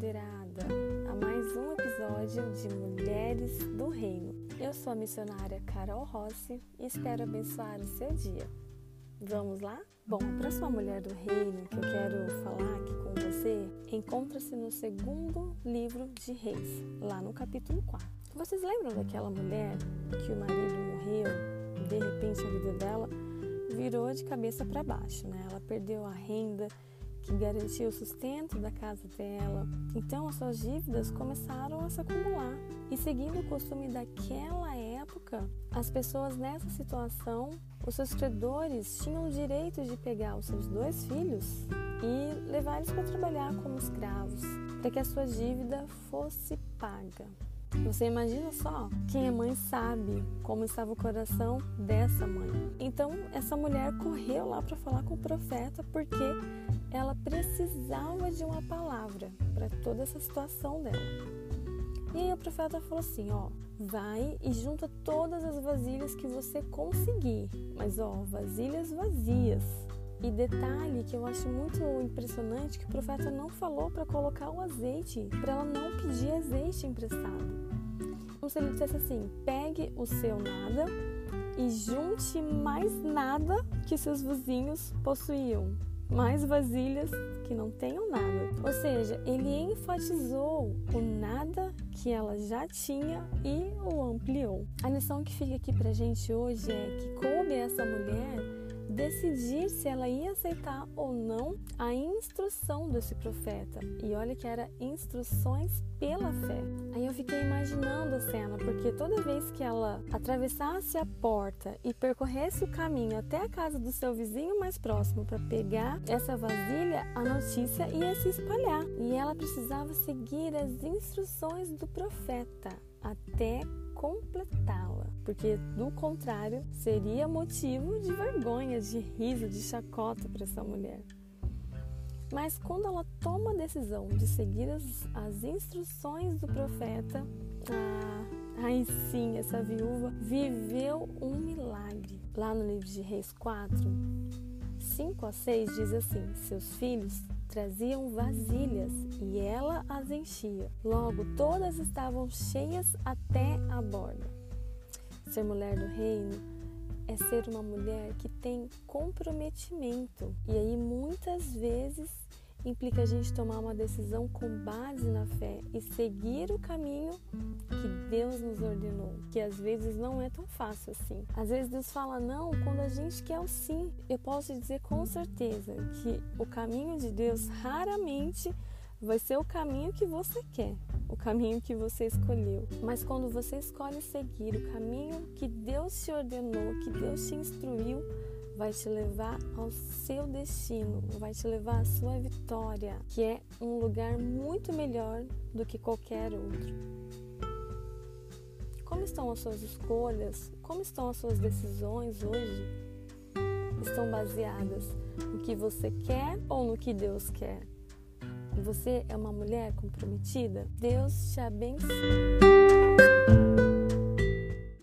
empoderada a mais um episódio de Mulheres do Reino. Eu sou a missionária Carol Rossi e espero abençoar o seu dia. Vamos lá? Bom, a próxima mulher do reino que eu quero falar aqui com você encontra-se no segundo livro de Reis, lá no capítulo 4. Vocês lembram daquela mulher que o marido morreu, de repente a vida dela virou de cabeça para baixo, né? Ela perdeu a renda, que garantia o sustento da casa dela. Então as suas dívidas começaram a se acumular. E seguindo o costume daquela época, as pessoas nessa situação, os seus credores tinham o direito de pegar os seus dois filhos e levar eles para trabalhar como escravos, para que a sua dívida fosse paga. Você imagina só, quem é mãe sabe como estava o coração dessa mãe. Então, essa mulher correu lá para falar com o profeta porque ela precisava de uma palavra para toda essa situação dela. E aí o profeta falou assim, ó, vai e junta todas as vasilhas que você conseguir, mas ó, vasilhas vazias. E detalhe que eu acho muito impressionante que o profeta não falou para colocar o azeite, para ela não pedir azeite emprestado. Como se ele dissesse assim: pegue o seu nada e junte mais nada que seus vizinhos possuíam mais vasilhas que não tenham nada. Ou seja, ele enfatizou o nada que ela já tinha e o ampliou. A lição que fica aqui pra gente hoje é que coube essa mulher decidir se ela ia aceitar ou não a instrução desse profeta. E olha que era instruções pela fé. Aí eu fiquei imaginando a cena, porque toda vez que ela atravessasse a porta e percorresse o caminho até a casa do seu vizinho mais próximo para pegar essa vasilha, a notícia ia se espalhar. E ela precisava seguir as instruções do profeta até completá-la, porque do contrário seria motivo de vergonha, de riso, de chacota para essa mulher. Mas quando ela toma a decisão de seguir as, as instruções do profeta, ah, aí sim, essa viúva viveu um milagre. Lá no livro de Reis 4, 5 a 6 diz assim: Seus filhos traziam vasilhas e ela as enchia. Logo, todas estavam cheias até a borda. Ser mulher do reino é ser uma mulher que tem comprometimento. E aí, muitas vezes, implica a gente tomar uma decisão com base na fé e seguir o caminho que Deus nos ordenou, que às vezes não é tão fácil assim. Às vezes Deus fala não quando a gente quer o sim. Eu posso dizer com certeza que o caminho de Deus raramente vai ser o caminho que você quer, o caminho que você escolheu. Mas quando você escolhe seguir o caminho que Deus te ordenou, que Deus te instruiu, vai te levar ao seu destino, vai te levar à sua vitória, que é um lugar muito melhor do que qualquer outro. Como estão as suas escolhas? Como estão as suas decisões hoje? Estão baseadas no que você quer ou no que Deus quer? Você é uma mulher comprometida? Deus te abençoe.